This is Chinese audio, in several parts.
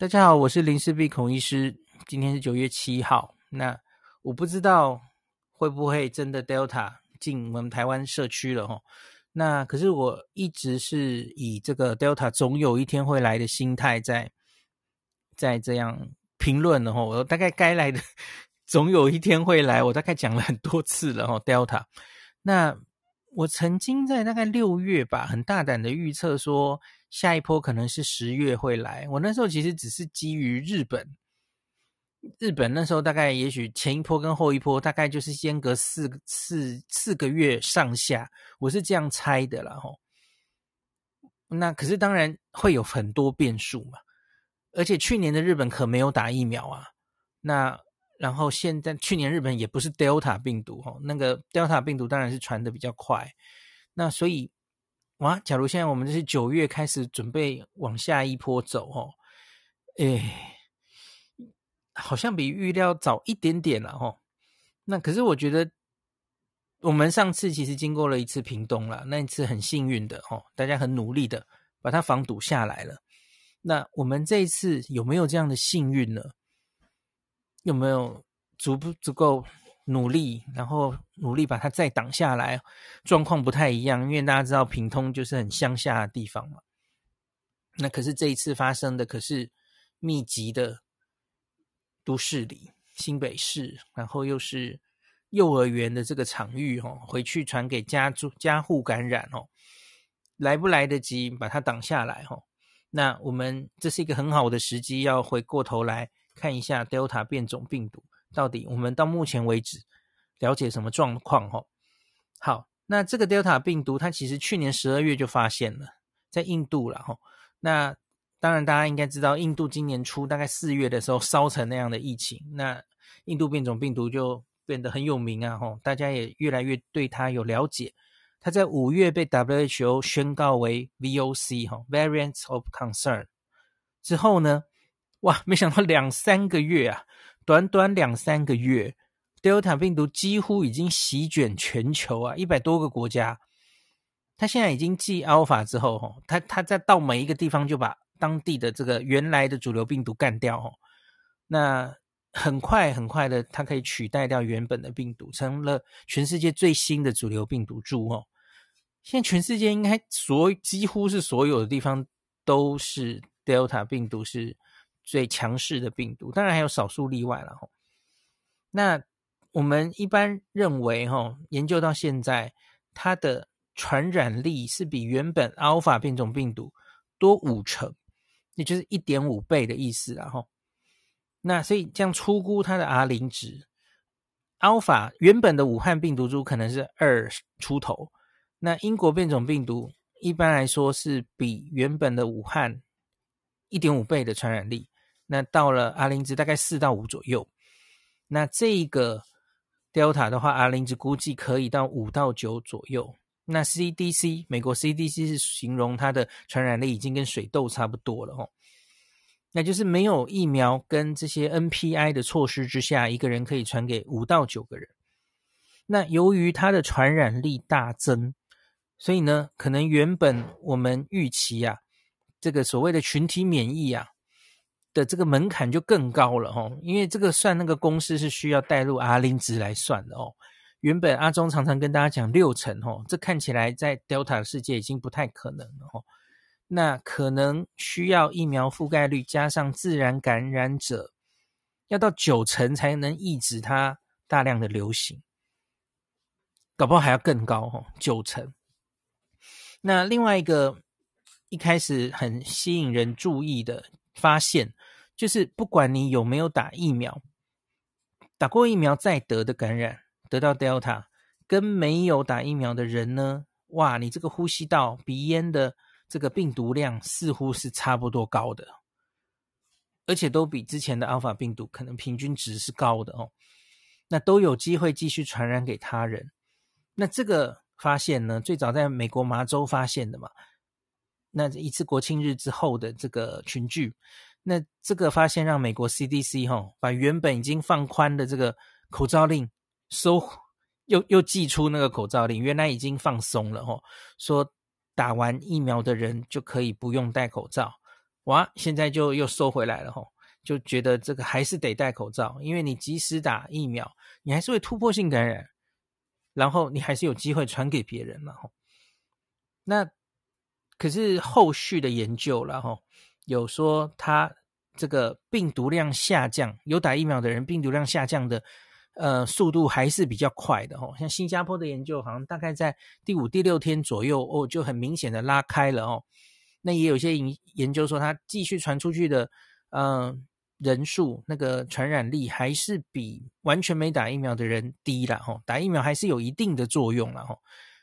大家好，我是林氏璧孔医师。今天是九月七号，那我不知道会不会真的 Delta 进我们台湾社区了哈。那可是我一直是以这个 Delta 总有一天会来的心态在在这样评论的哈。我大概该来的总有一天会来，我大概讲了很多次了哈。Delta，那我曾经在大概六月吧，很大胆的预测说。下一波可能是十月会来，我那时候其实只是基于日本，日本那时候大概也许前一波跟后一波大概就是间隔四四四个月上下，我是这样猜的啦吼。那可是当然会有很多变数嘛，而且去年的日本可没有打疫苗啊，那然后现在去年日本也不是 Delta 病毒吼，那个 Delta 病毒当然是传的比较快，那所以。哇！假如现在我们就是九月开始准备往下一波走哦，哎，好像比预料早一点点了哦。那可是我觉得，我们上次其实经过了一次屏东了，那一次很幸运的哦，大家很努力的把它防堵下来了。那我们这一次有没有这样的幸运呢？有没有足不足够？努力，然后努力把它再挡下来，状况不太一样，因为大家知道屏通就是很乡下的地方嘛。那可是这一次发生的可是密集的都市里，新北市，然后又是幼儿园的这个场域哦，回去传给家住家户感染哦，来不来得及把它挡下来哦？那我们这是一个很好的时机，要回过头来看一下 Delta 变种病毒。到底我们到目前为止了解什么状况？哈，好，那这个 Delta 病毒它其实去年十二月就发现了，在印度了哈。那当然大家应该知道，印度今年初大概四月的时候烧成那样的疫情，那印度变种病毒就变得很有名啊，哈，大家也越来越对它有了解。它在五月被 WHO 宣告为 VOC 哈 Variants of Concern 之后呢，哇，没想到两三个月啊。短短两三个月，Delta 病毒几乎已经席卷全球啊，一百多个国家。它现在已经继 Alpha 之后，吼，它它在到每一个地方就把当地的这个原来的主流病毒干掉，吼。那很快很快的，它可以取代掉原本的病毒，成了全世界最新的主流病毒株，哦。现在全世界应该所几乎是所有的地方都是 Delta 病毒是。最强势的病毒，当然还有少数例外了哈。那我们一般认为哈，研究到现在，它的传染力是比原本 Alpha 变种病毒多五成，也就是一点五倍的意思了哈。那所以这样初估它的 R 零值，Alpha 原本的武汉病毒株可能是二出头，那英国变种病毒一般来说是比原本的武汉一点五倍的传染力。那到了 R 零值大概四到五左右，那这个 Delta 的话，R 零值估计可以到五到九左右。那 CDC 美国 CDC 是形容它的传染力已经跟水痘差不多了哦。那就是没有疫苗跟这些 NPI 的措施之下，一个人可以传给五到九个人。那由于它的传染力大增，所以呢，可能原本我们预期啊，这个所谓的群体免疫啊。的这个门槛就更高了哦，因为这个算那个公式是需要带入 R 零值来算的哦。原本阿中常常跟大家讲六成哦，这看起来在 Delta 的世界已经不太可能了哦。那可能需要疫苗覆盖率加上自然感染者，要到九成才能抑制它大量的流行，搞不好还要更高哦，九成。那另外一个一开始很吸引人注意的。发现就是，不管你有没有打疫苗，打过疫苗再得的感染，得到 Delta，跟没有打疫苗的人呢，哇，你这个呼吸道、鼻咽的这个病毒量似乎是差不多高的，而且都比之前的 Alpha 病毒可能平均值是高的哦。那都有机会继续传染给他人。那这个发现呢，最早在美国麻州发现的嘛。那一次国庆日之后的这个群聚，那这个发现让美国 CDC 哈把原本已经放宽的这个口罩令收，又又寄出那个口罩令，原来已经放松了哈，说打完疫苗的人就可以不用戴口罩，哇，现在就又收回来了吼，就觉得这个还是得戴口罩，因为你即使打疫苗，你还是会突破性感染，然后你还是有机会传给别人嘛吼。那可是后续的研究了吼，有说它这个病毒量下降，有打疫苗的人病毒量下降的。呃，速度还是比较快的哦。像新加坡的研究，好像大概在第五、第六天左右哦，就很明显的拉开了哦。那也有些研研究说，它继续传出去的，呃，人数那个传染力还是比完全没打疫苗的人低了哦。打疫苗还是有一定的作用了哦。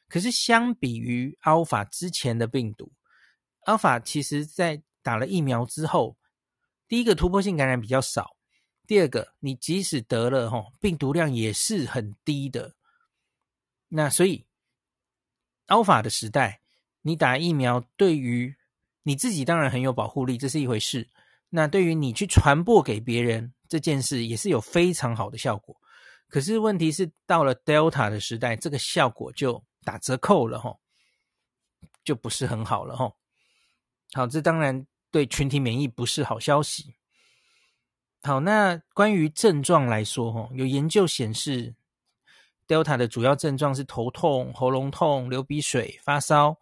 可是相比于 Alpha 之前的病毒，Alpha 其实在打了疫苗之后，第一个突破性感染比较少。第二个，你即使得了吼，病毒量也是很低的。那所以，Alpha 的时代，你打疫苗对于你自己当然很有保护力，这是一回事。那对于你去传播给别人这件事，也是有非常好的效果。可是问题是，到了 Delta 的时代，这个效果就打折扣了吼，就不是很好了吼。好，这当然对群体免疫不是好消息。好，那关于症状来说，哈，有研究显示，Delta 的主要症状是头痛、喉咙痛、流鼻水、发烧，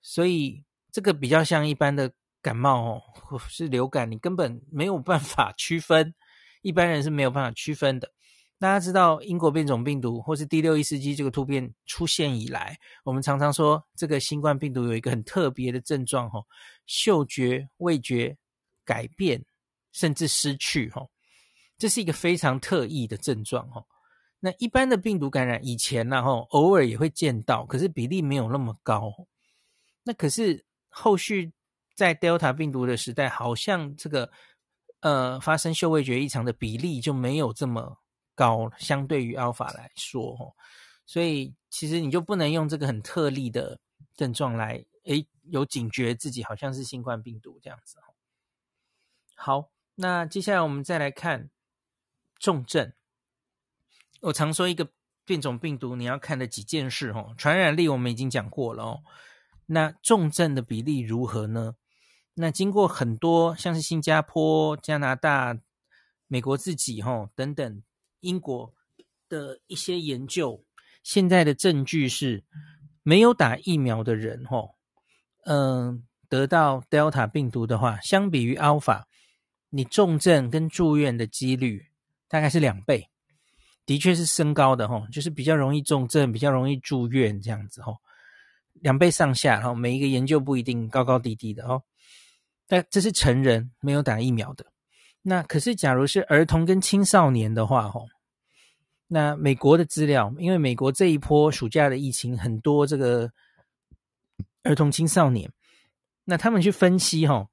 所以这个比较像一般的感冒哦，或是流感，你根本没有办法区分，一般人是没有办法区分的。大家知道英国变种病毒或是第六意识机这个突变出现以来，我们常常说这个新冠病毒有一个很特别的症状，吼，嗅觉、味觉改变。甚至失去哈，这是一个非常特异的症状哈。那一般的病毒感染以前呢哈，偶尔也会见到，可是比例没有那么高。那可是后续在 Delta 病毒的时代，好像这个呃发生嗅味觉异常的比例就没有这么高，相对于 Alpha 来说。所以其实你就不能用这个很特例的症状来诶有警觉自己好像是新冠病毒这样子。好。那接下来我们再来看重症。我常说一个变种病毒你要看的几件事哦，传染力我们已经讲过了哦。那重症的比例如何呢？那经过很多像是新加坡、加拿大、美国自己哦等等英国的一些研究，现在的证据是没有打疫苗的人哈，嗯，得到 Delta 病毒的话，相比于 Alpha。你重症跟住院的几率大概是两倍，的确是升高的哈，就是比较容易重症，比较容易住院这样子哈，两倍上下哈，每一个研究不一定高高低低的哦。但这是成人没有打疫苗的，那可是假如是儿童跟青少年的话哈，那美国的资料，因为美国这一波暑假的疫情很多这个儿童青少年，那他们去分析哈，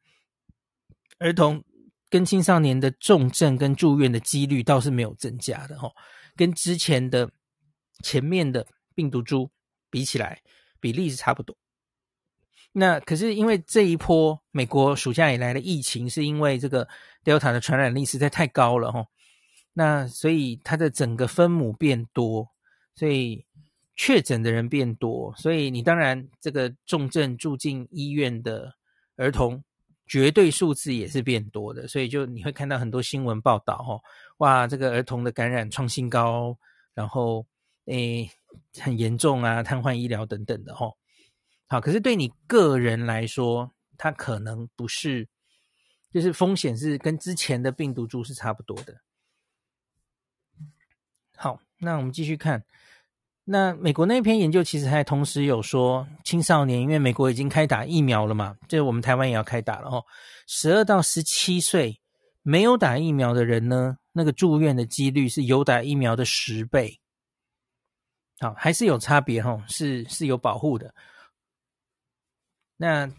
儿童。跟青少年的重症跟住院的几率倒是没有增加的哈，跟之前的前面的病毒株比起来，比例是差不多。那可是因为这一波美国暑假以来的疫情，是因为这个 Delta 的传染力实在太高了哈，那所以它的整个分母变多，所以确诊的人变多，所以你当然这个重症住进医院的儿童。绝对数字也是变多的，所以就你会看到很多新闻报道，哦，哇，这个儿童的感染创新高，然后诶很严重啊，瘫痪医疗等等的，哦，好，可是对你个人来说，它可能不是，就是风险是跟之前的病毒株是差不多的。好，那我们继续看。那美国那篇研究其实还同时有说，青少年因为美国已经开打疫苗了嘛，这我们台湾也要开打了哦。十二到十七岁没有打疫苗的人呢，那个住院的几率是有打疫苗的十倍。好，还是有差别哈，是是有保护的。那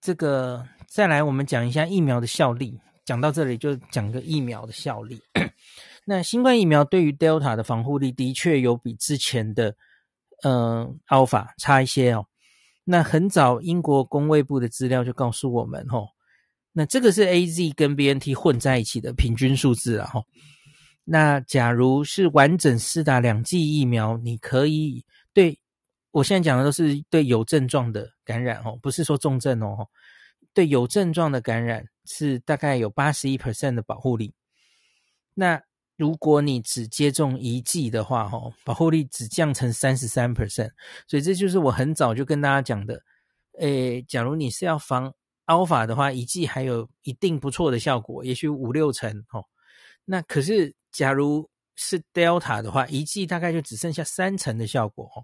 这个再来，我们讲一下疫苗的效力。讲到这里就讲个疫苗的效力。那新冠疫苗对于 Delta 的防护力的确有比之前的，呃，Alpha 差一些哦。那很早英国公卫部的资料就告诉我们，吼，那这个是 AZ 跟 BNT 混在一起的平均数字啊，吼。那假如是完整施打两剂疫苗，你可以对，我现在讲的都是对有症状的感染，哦，不是说重症哦，对有症状的感染。是大概有八十一 percent 的保护力。那如果你只接种一剂的话，吼，保护力只降成三十三 percent。所以这就是我很早就跟大家讲的，诶，假如你是要防 Alpha 的话，一剂还有一定不错的效果，也许五六成，哦。那可是假如是 Delta 的话，一剂大概就只剩下三成的效果哦，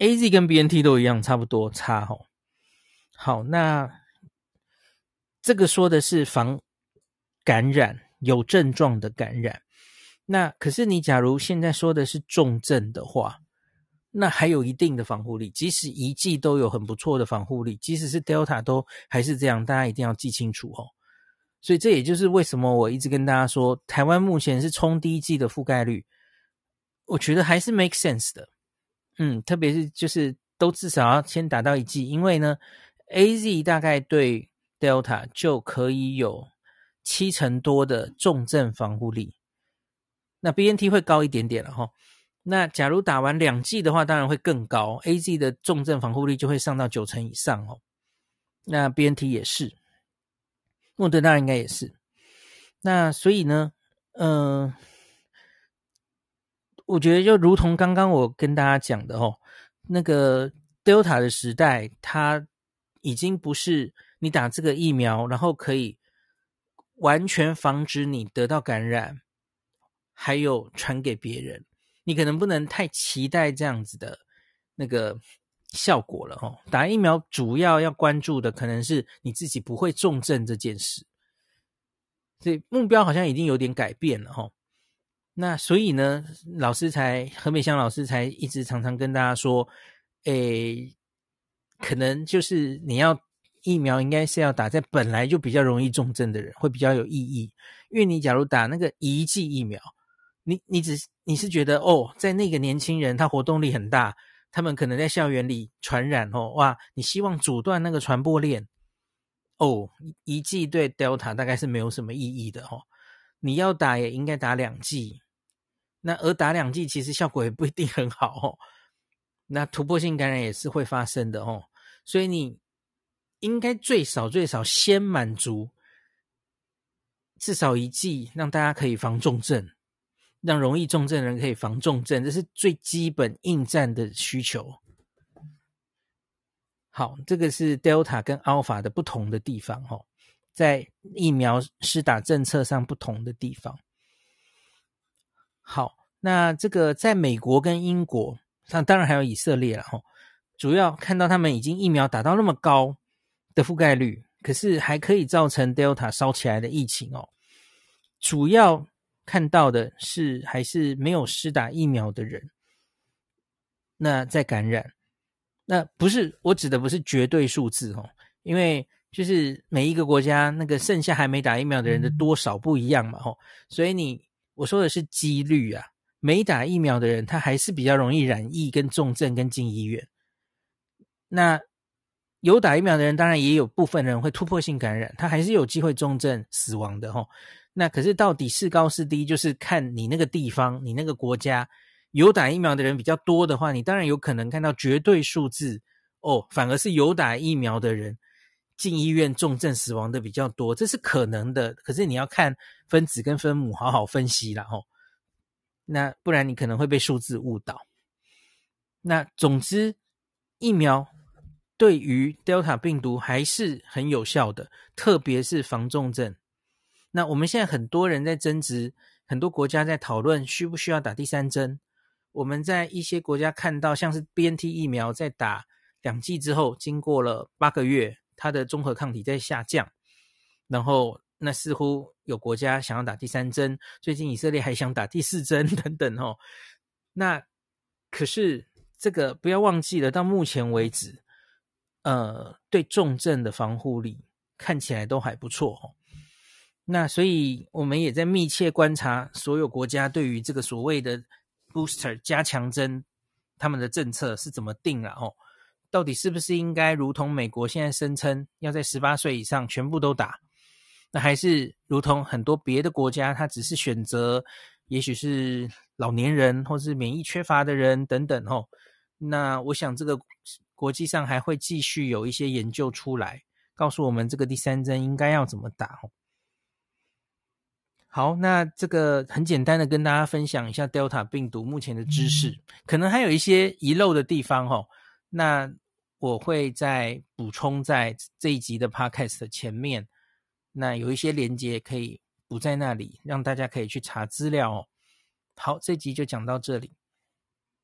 AZ 跟 BNT 都一样，差不多差，吼。好，那这个说的是防感染。有症状的感染，那可是你假如现在说的是重症的话，那还有一定的防护力，即使一剂都有很不错的防护力，即使是 Delta 都还是这样，大家一定要记清楚哦。所以这也就是为什么我一直跟大家说，台湾目前是冲第一剂的覆盖率，我觉得还是 make sense 的。嗯，特别是就是都至少要先打到一剂，因为呢，AZ 大概对 Delta 就可以有。七成多的重症防护力，那 BNT 会高一点点了哈。那假如打完两剂的话，当然会更高，AZ 的重症防护力就会上到九成以上哦。那 BNT 也是，莫德纳应该也是。那所以呢，嗯、我觉得就如同刚刚我跟大家讲的哦，那个 Delta 的时代，它已经不是你打这个疫苗，然后可以。完全防止你得到感染，还有传给别人，你可能不能太期待这样子的那个效果了哦。打疫苗主要要关注的可能是你自己不会重症这件事，所以目标好像已经有点改变了哦。那所以呢，老师才何美香老师才一直常常跟大家说，诶，可能就是你要。疫苗应该是要打在本来就比较容易重症的人，会比较有意义。因为你假如打那个一剂疫苗，你你只你是觉得哦，在那个年轻人他活动力很大，他们可能在校园里传染哦，哇，你希望阻断那个传播链哦，一剂对 Delta 大概是没有什么意义的哦。你要打也应该打两剂，那而打两剂其实效果也不一定很好哦。那突破性感染也是会发生的哦，所以你。应该最少最少先满足至少一剂，让大家可以防重症，让容易重症的人可以防重症，这是最基本应战的需求。好，这个是 Delta 跟 Alpha 的不同的地方哦，在疫苗施打政策上不同的地方。好，那这个在美国跟英国，那当然还有以色列了哈，主要看到他们已经疫苗打到那么高。的覆盖率，可是还可以造成 Delta 烧起来的疫情哦。主要看到的是还是没有施打疫苗的人，那在感染，那不是我指的不是绝对数字哦，因为就是每一个国家那个剩下还没打疫苗的人的多少不一样嘛吼，所以你我说的是几率啊，没打疫苗的人他还是比较容易染疫跟重症跟进医院，那。有打疫苗的人，当然也有部分人会突破性感染，他还是有机会重症死亡的齁。那可是到底是高是低，就是看你那个地方、你那个国家有打疫苗的人比较多的话，你当然有可能看到绝对数字哦，反而是有打疫苗的人进医院重症死亡的比较多，这是可能的。可是你要看分子跟分母好好分析啦齁。那不然你可能会被数字误导。那总之疫苗。对于 Delta 病毒还是很有效的，特别是防重症。那我们现在很多人在争执，很多国家在讨论需不需要打第三针。我们在一些国家看到，像是 BNT 疫苗在打两剂之后，经过了八个月，它的综合抗体在下降。然后，那似乎有国家想要打第三针，最近以色列还想打第四针 等等哦。那可是这个不要忘记了，到目前为止。呃，对重症的防护力看起来都还不错哦。那所以我们也在密切观察所有国家对于这个所谓的 booster 加强针，他们的政策是怎么定了哦？到底是不是应该如同美国现在声称要在十八岁以上全部都打？那还是如同很多别的国家，他只是选择，也许是老年人或是免疫缺乏的人等等哦？那我想这个。国际上还会继续有一些研究出来，告诉我们这个第三针应该要怎么打。好，那这个很简单的跟大家分享一下 Delta 病毒目前的知识，可能还有一些遗漏的地方哈。那我会再补充在这一集的 Podcast 的前面，那有一些连接可以补在那里，让大家可以去查资料哦。好，这集就讲到这里。